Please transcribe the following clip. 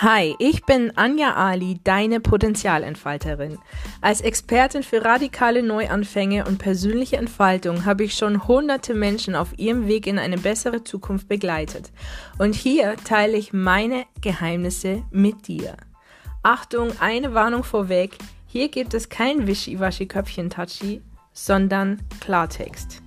Hi, ich bin Anja Ali, deine Potenzialentfalterin. Als Expertin für radikale Neuanfänge und persönliche Entfaltung habe ich schon hunderte Menschen auf ihrem Weg in eine bessere Zukunft begleitet. Und hier teile ich meine Geheimnisse mit dir. Achtung, eine Warnung vorweg. Hier gibt es kein Wischiwaschi-Köpfchen-Touchy, sondern Klartext.